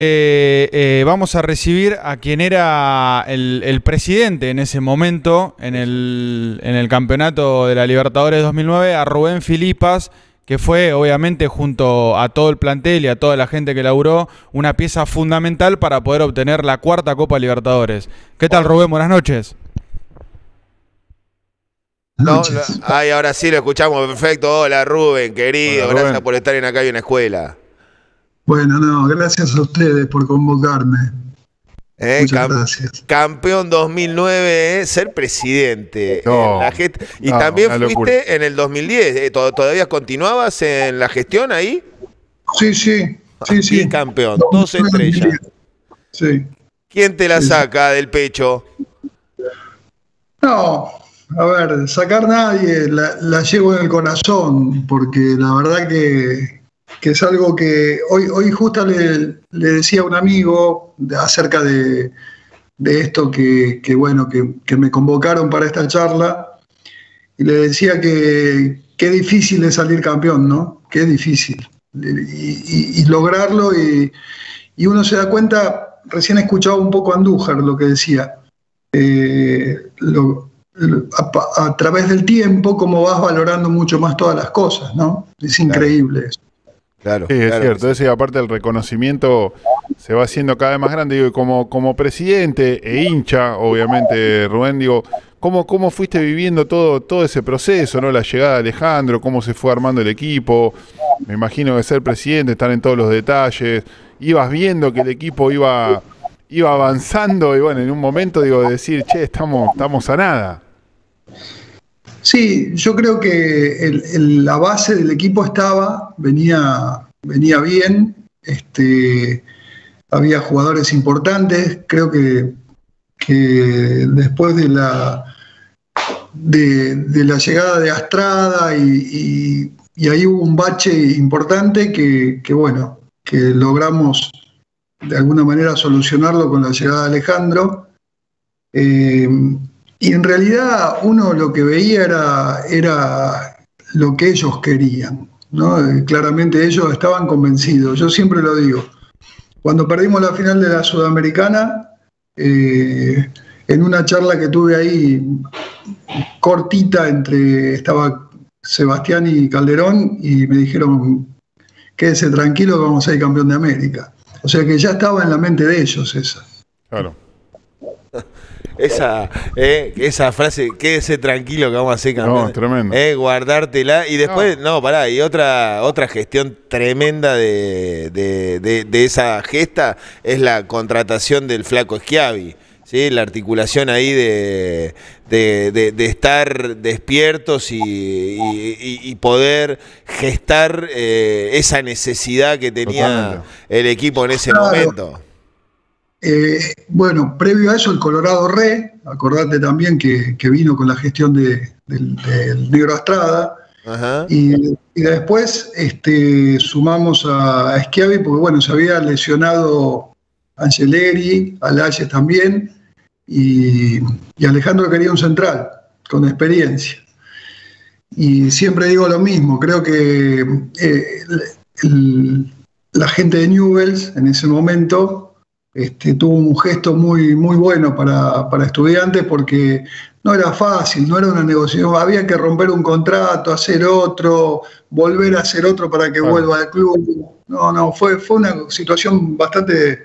Eh, eh, vamos a recibir a quien era el, presidente en ese momento, en el, en el campeonato de la Libertadores 2009, a Rubén Filipas, que fue obviamente junto a todo el plantel y a toda la gente que laburó, una pieza fundamental para poder obtener la cuarta Copa Libertadores. ¿Qué tal Rubén? Buenas noches. No, ay, ahora sí lo escuchamos perfecto. Hola Rubén, querido, gracias por estar en acá y en la escuela. Bueno, no, gracias a ustedes por convocarme. Eh, Muchas gracias. Campeón 2009, eh, ser presidente. y también fuiste en el 2010. Eh, ¿Todavía continuabas en la gestión ahí? Sí, sí. sí, sí. Y campeón, dos estrellas. Sí. ¿Quién te la saca del pecho? No, a ver, sacar nadie, la, la llevo en el corazón, porque la verdad que que es algo que hoy, hoy justo le, decía a un amigo acerca de, esto que, bueno, que, me convocaron para esta charla, y le decía que qué difícil es salir campeón, ¿no? Qué difícil. Y, lograrlo, y, uno se da cuenta, recién he escuchado un poco a Andújar lo que decía, eh, a, a, través del tiempo, cómo vas valorando mucho más todas las cosas, ¿no? Es increíble eso. Claro, sí, es cierto. Sí. aparte el reconocimiento se va haciendo cada vez más grande. Digo, como, como presidente e hincha, obviamente, Rubén, digo, ¿cómo, ¿cómo fuiste viviendo todo, todo ese proceso, ¿no? La llegada de Alejandro, cómo se fue armando el equipo. Me imagino que ser presidente, estar en todos los detalles. Ibas viendo que el equipo iba, iba avanzando y bueno, en un momento digo, decir, che, estamos, estamos a nada. Sí, yo creo que la base del equipo estaba, venía, venía bien, este, había jugadores importantes, creo que, después de la, de, la llegada de Astrada y, ahí hubo un bache importante que, bueno, que logramos de alguna manera solucionarlo con la llegada de Alejandro. Eh, y en realidad uno lo que veía era, era lo que ellos querían. ¿no? Claramente ellos estaban convencidos. Yo siempre lo digo. Cuando perdimos la final de la Sudamericana, eh, en una charla que tuve ahí cortita entre estaba Sebastián y Calderón y me dijeron quédese tranquilo vamos a ser campeón de América. O sea que ya estaba en la mente de ellos esa. Claro esa, eh, esa frase, quédese tranquilo que vamos a hacer campeón. No, tremendo. Eh, guardártela. Y después, no. pará, y otra, otra gestión tremenda de, de, esa gesta es la contratación del flaco Schiavi. ¿sí? La articulación ahí de, estar despiertos y, poder gestar eh, esa necesidad que tenía el equipo en ese momento. Eh, bueno, previo a eso, el Colorado Re, acordate también que, vino con la gestión del, Negro Astrada. Y, después este, sumamos a, Schiavi porque, bueno, se había lesionado Angeleri, Alayes también, y, Alejandro quería un central, con experiencia. Y siempre digo lo mismo, creo que eh, la gente de Newells en ese momento este, tuvo un gesto muy, muy bueno para, estudiantes porque no era fácil, no era una negociación, había que romper un contrato, hacer otro, volver a hacer otro para que vuelva al club. No, no, fue, fue una situación bastante,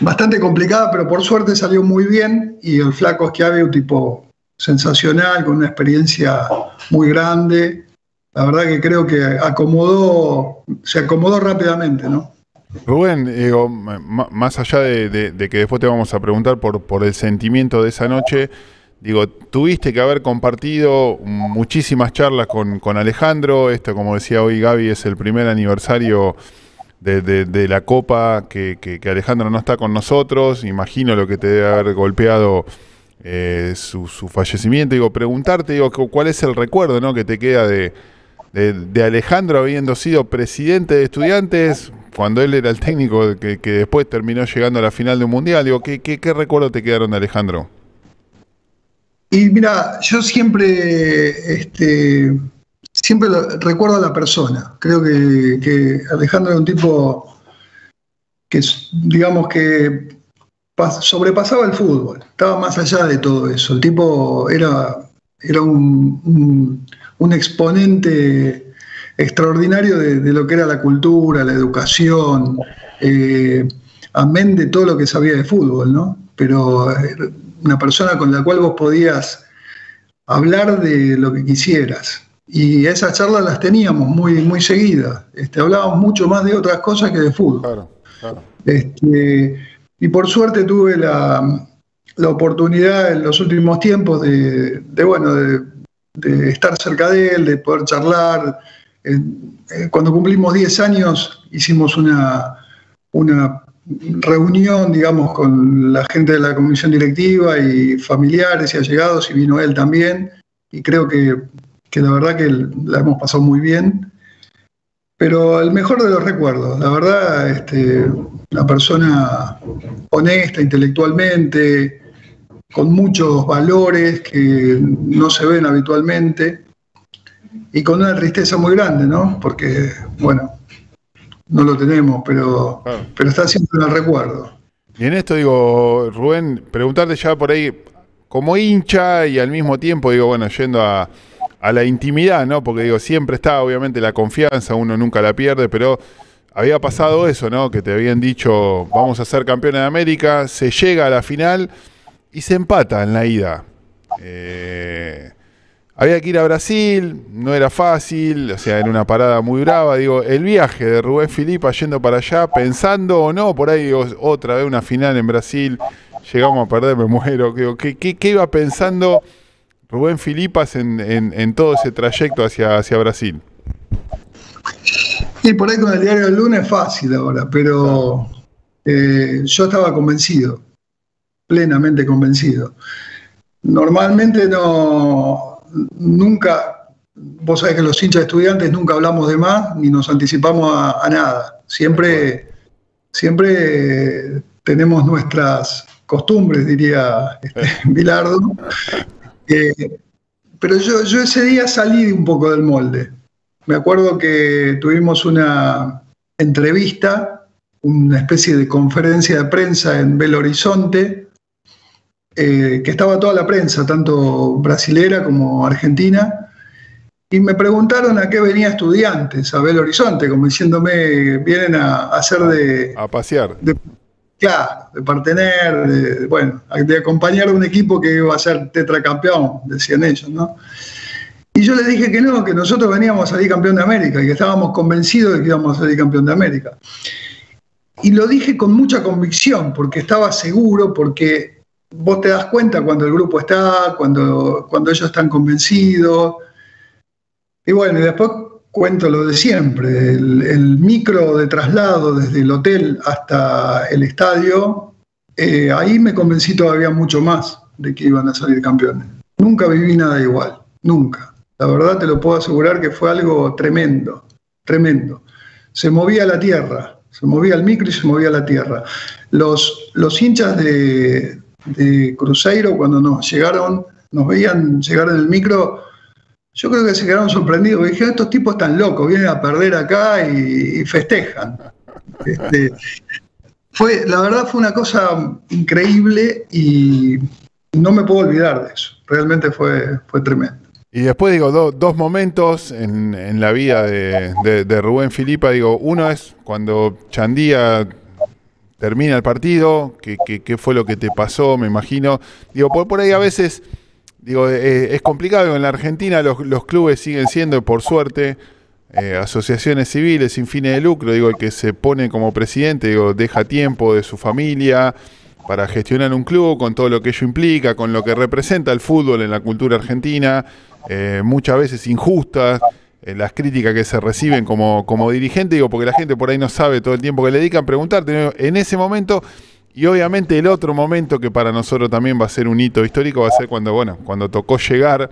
bastante complicada, pero por suerte salió muy bien y el flaco es que había un tipo sensacional, con una experiencia muy grande. La verdad que creo que acomodó, se acomodó rápidamente, ¿no? Rubén, digo, más allá de, que después te vamos a preguntar por, el sentimiento de esa noche, digo, tuviste que haber compartido muchísimas charlas con, Alejandro, esto como decía hoy Gaby es el primer aniversario de, la Copa que, Alejandro no está con nosotros, imagino lo que te debe haber golpeado eh, su, fallecimiento, digo, preguntarte, digo, cuál es el recuerdo ¿no? que te queda de, de Alejandro habiendo sido presidente de estudiantes, cuando él era el técnico que, después terminó llegando a la final de un mundial, digo, ¿qué, recuerdo te quedaron de Alejandro? Y mira, yo siempre, este, siempre recuerdo a la persona. Creo que, Alejandro era un tipo que digamos que sobrepasaba el fútbol, estaba más allá de todo eso. El tipo era, era un, exponente extraordinario de, lo que era la cultura, la educación, eh, amén de todo lo que sabía de fútbol, ¿no? Pero una persona con la cual vos podías hablar de lo que quisieras. Y esas charlas las teníamos muy, muy seguidas. Este, hablábamos mucho más de otras cosas que de fútbol. Este, y por suerte tuve la, oportunidad en los últimos tiempos de, bueno, de, estar cerca de él, de poder charlar. Eh, cuando cumplimos 10 años hicimos una, una reunión, digamos, con la gente de la comisión directiva y familiares y allegados, y vino él también, y creo que, la verdad que la hemos pasado muy bien. Pero el mejor de los recuerdos, la verdad, este, una persona honesta intelectualmente, con muchos valores que no se ven habitualmente, y con una tristeza muy grande, ¿no? Porque, bueno, no lo tenemos, pero, pero está siempre en el recuerdo. Y en esto digo, Rubén, preguntarte ya por ahí, como hincha y al mismo tiempo, digo, bueno, yendo a, a la intimidad, ¿no? Porque digo, siempre está obviamente la confianza, uno nunca la pierde, pero había pasado eso, ¿no? Que te habían dicho, vamos a ser campeones de América, se llega a la final y se empata en la ida. Eh, había que ir a Brasil, no era fácil, o sea, era una parada muy brava. Digo, el viaje de Rubén Filipa yendo para allá, pensando o no, por ahí otra vez una final en Brasil, llegamos a perder, me muero. Digo, ¿qué, qué, iba pensando Rubén Filipas en, todo ese trayecto hacia, hacia Brasil? Y por ahí con el diario del lunes es fácil ahora, pero eh, yo estaba convencido, plenamente convencido. Normalmente no, nunca, vos sabés que los hinchas estudiantes nunca hablamos de más ni nos anticipamos a, nada. Siempre, siempre tenemos nuestras costumbres, diría este, Bilardo. Eh, pero yo, yo ese día salí un poco del molde. Me acuerdo que tuvimos una entrevista, una especie de conferencia de prensa en Belo Horizonte, eh, que estaba toda la prensa, tanto brasilera como argentina, y me preguntaron a qué venía estudiantes a Belo Horizonte, como diciéndome, vienen a, hacer de... A pasear. De, claro, de partener, de, bueno, de acompañar a un equipo que iba a ser tetracampeón, decían ellos, ¿no? Y yo les dije que no, que nosotros veníamos a salir campeón de América y que estábamos convencidos de que íbamos a salir campeón de América. Y lo dije con mucha convicción, porque estaba seguro, porque vos te das cuenta cuando el grupo está, cuando, cuando ellos están convencidos. Y bueno, y después cuento lo de siempre, el, micro de traslado desde el hotel hasta el estadio, eh, ahí me convencí todavía mucho más de que iban a salir campeones. Nunca viví nada igual, nunca. La verdad te lo puedo asegurar que fue algo tremendo, tremendo. Se movía la tierra, se movía el micro y se movía la tierra. Los, los hinchas de, de Cruzeiro, cuando nos llegaron, nos veían llegar en el micro, yo creo que se quedaron sorprendidos. Dije, estos tipos están locos, vienen a perder acá y, festejan. Este, fue, la verdad fue una cosa increíble y no me puedo olvidar de eso. Realmente fue, fue tremendo. Y después digo, dos momentos en, la vida de, de, Rubén Filipa. Digo, uno es cuando Chandía termina el partido, ¿qué, fue lo que te pasó? Me imagino. Digo, por, por ahí a veces, digo, eh, es complicado. En la Argentina los, los clubes siguen siendo, por suerte, eh, asociaciones civiles sin fines de lucro. Digo, el que se pone como presidente, digo, deja tiempo de su familia para gestionar un club con todo lo que ello implica, con lo que representa el fútbol en la cultura argentina, eh, muchas veces injustas. Eh, las críticas que se reciben como, como dirigente, digo, porque la gente por ahí no sabe todo el tiempo que le dedican, preguntarte en ese momento y obviamente el otro momento que para nosotros también va a ser un hito histórico va a ser cuando, bueno, cuando tocó llegar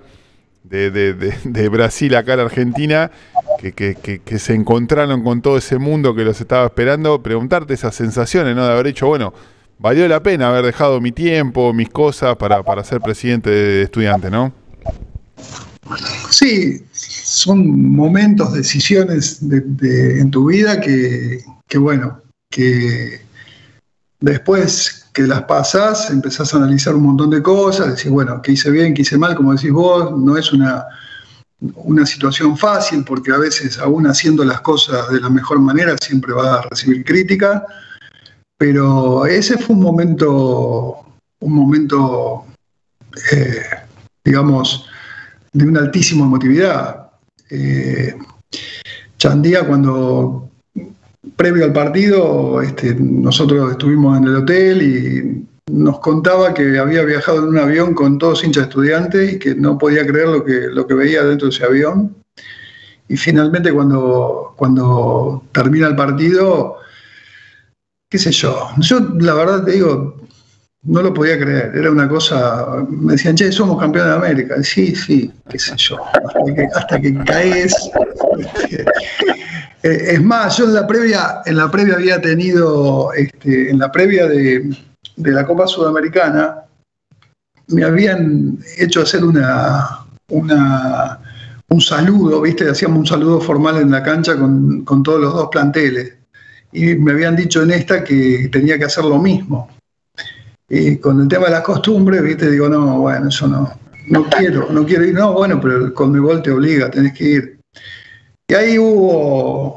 de, de, de, Brasil acá a la Argentina, que, que, que, se encontraron con todo ese mundo que los estaba esperando, preguntarte esas sensaciones, ¿no? De haber dicho, bueno, valió la pena haber dejado mi tiempo, mis cosas para, para ser presidente de estudiante, ¿no? Sí, son momentos, decisiones en tu vida que, bueno, que, después que las pasás, empezás a analizar un montón de cosas, decís, bueno, qué hice bien, qué hice mal, como decís vos, no es una, una situación fácil porque a veces aún haciendo las cosas de la mejor manera siempre vas a recibir crítica, pero ese fue un momento, un momento, eh, digamos, de una altísima emotividad. Eh, Chandía cuando previo al partido, este, nosotros estuvimos en el hotel y nos contaba que había viajado en un avión con todos hinchas estudiantes y que no podía creer lo que, lo que veía dentro de ese avión. Y finalmente cuando, cuando termina el partido, qué sé yo, yo la verdad te digo, no lo podía creer, era una cosa, me decían, che, somos campeones de América. Sí, sí, qué sé yo, hasta que, caes. Este, eh, es más, yo en la previa, en la previa había tenido, este, en la previa de, de la Copa Sudamericana, me habían hecho hacer una, una, un saludo, ¿viste? Hacíamos un saludo formal en la cancha con, todos los dos planteles. Y me habían dicho en esta que tenía que hacer lo mismo. Y con el tema de las costumbres, ¿viste? Digo, no, bueno, eso no, no quiero, no quiero ir. No, bueno, pero el Conmebol te obliga, tenés que ir. Y ahí hubo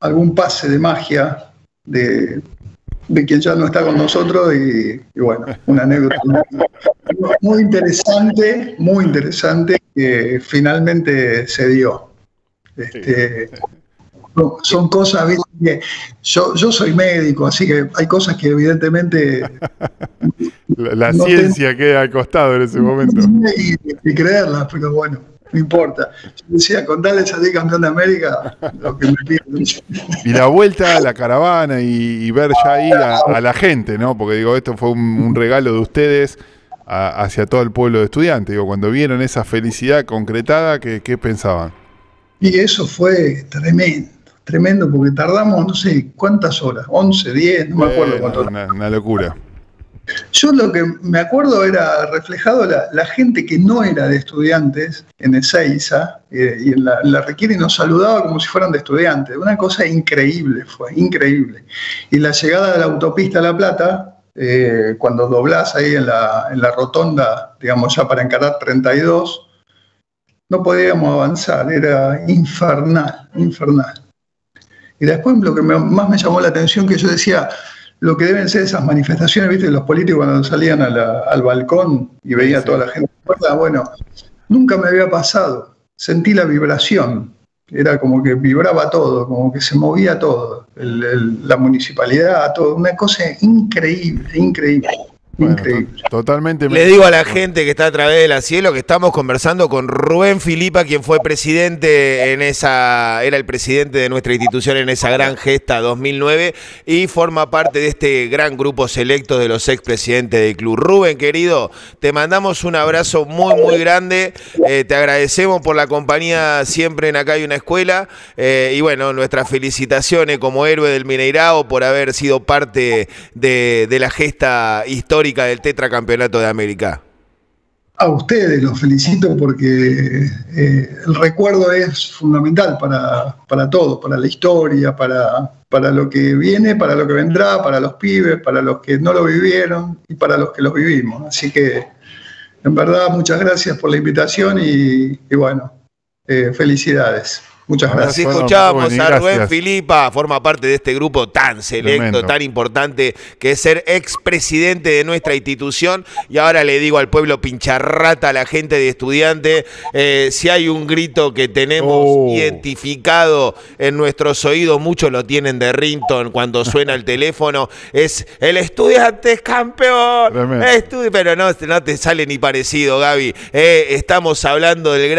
algún pase de magia de, de quien ya no está con nosotros y, bueno, una anécdota muy, interesante, muy interesante que finalmente se dio. Este, son cosas, que yo, yo soy médico, así que hay cosas que evidentemente... La, ciencia queda al costado en ese momento. Y, y creerlas, pero bueno no importa. Yo decía, con tal de salir campeón de América, lo que me piden. Y la vuelta a la caravana y, ver ya ahí a, la gente, ¿no? Porque digo, esto fue un, regalo de ustedes hacia todo el pueblo de estudiantes. Digo, cuando vieron esa felicidad concretada, ¿qué, pensaban? Y eso fue tremendo, tremendo, porque tardamos no sé cuántas horas, 11, 10, no me acuerdo cuánto. una locura. Yo lo que me acuerdo era reflejado la, gente que no era de estudiantes en Ezeiza eh, y en la, la Requiere nos saludaba como si fueran de estudiantes. Una cosa increíble fue, increíble. Y la llegada de la autopista a La Plata, eh, cuando doblás ahí en la, en la rotonda, digamos ya para encarar 32, no podíamos avanzar, era infernal, infernal. Y después lo que más me llamó la atención que yo decía, lo que deben ser esas manifestaciones, viste, los políticos cuando salían al balcón y veía a toda la gente, bueno, nunca me había pasado, sentí la vibración, era como que vibraba todo, como que se movía todo, la municipalidad, todo, una cosa increíble, increíble. Totalmente. Le digo a la gente que está a través de la cielo que estamos conversando con Rubén Filipa, quien fue presidente en esa, era el presidente de nuestra institución en esa gran gesta 2009 y forma parte de este gran grupo selecto de los expresidentes del club. Rubén, querido, te mandamos un abrazo muy, muy grande. Eh, te agradecemos por la compañía siempre en Acá hay una escuela. Eh, y bueno, nuestras felicitaciones como héroe del Mineirao por haber sido parte de, de la gesta histórica del tetracampeonato de América? A ustedes los felicito porque eh, el recuerdo es fundamental para, para todo, para la historia, para, para lo que viene, para lo que vendrá, para los pibes, para los que no lo vivieron y para los que lo vivimos. Así que, en verdad, muchas gracias por la invitación y, bueno, eh, felicidades. Muchas gracias. Así escuchábamos a Rubén Filipa, forma parte de este grupo tan selecto, tan importante, que es ser expresidente de nuestra institución. Y ahora le digo al pueblo pincharrata, a la gente de estudiantes, eh, si hay un grito que tenemos oh. identificado en nuestros oídos, muchos lo tienen de Rinton cuando suena el teléfono, es el estudiante es campeón. pero no, no te sale ni parecido, Gaby. Eh, estamos hablando del gran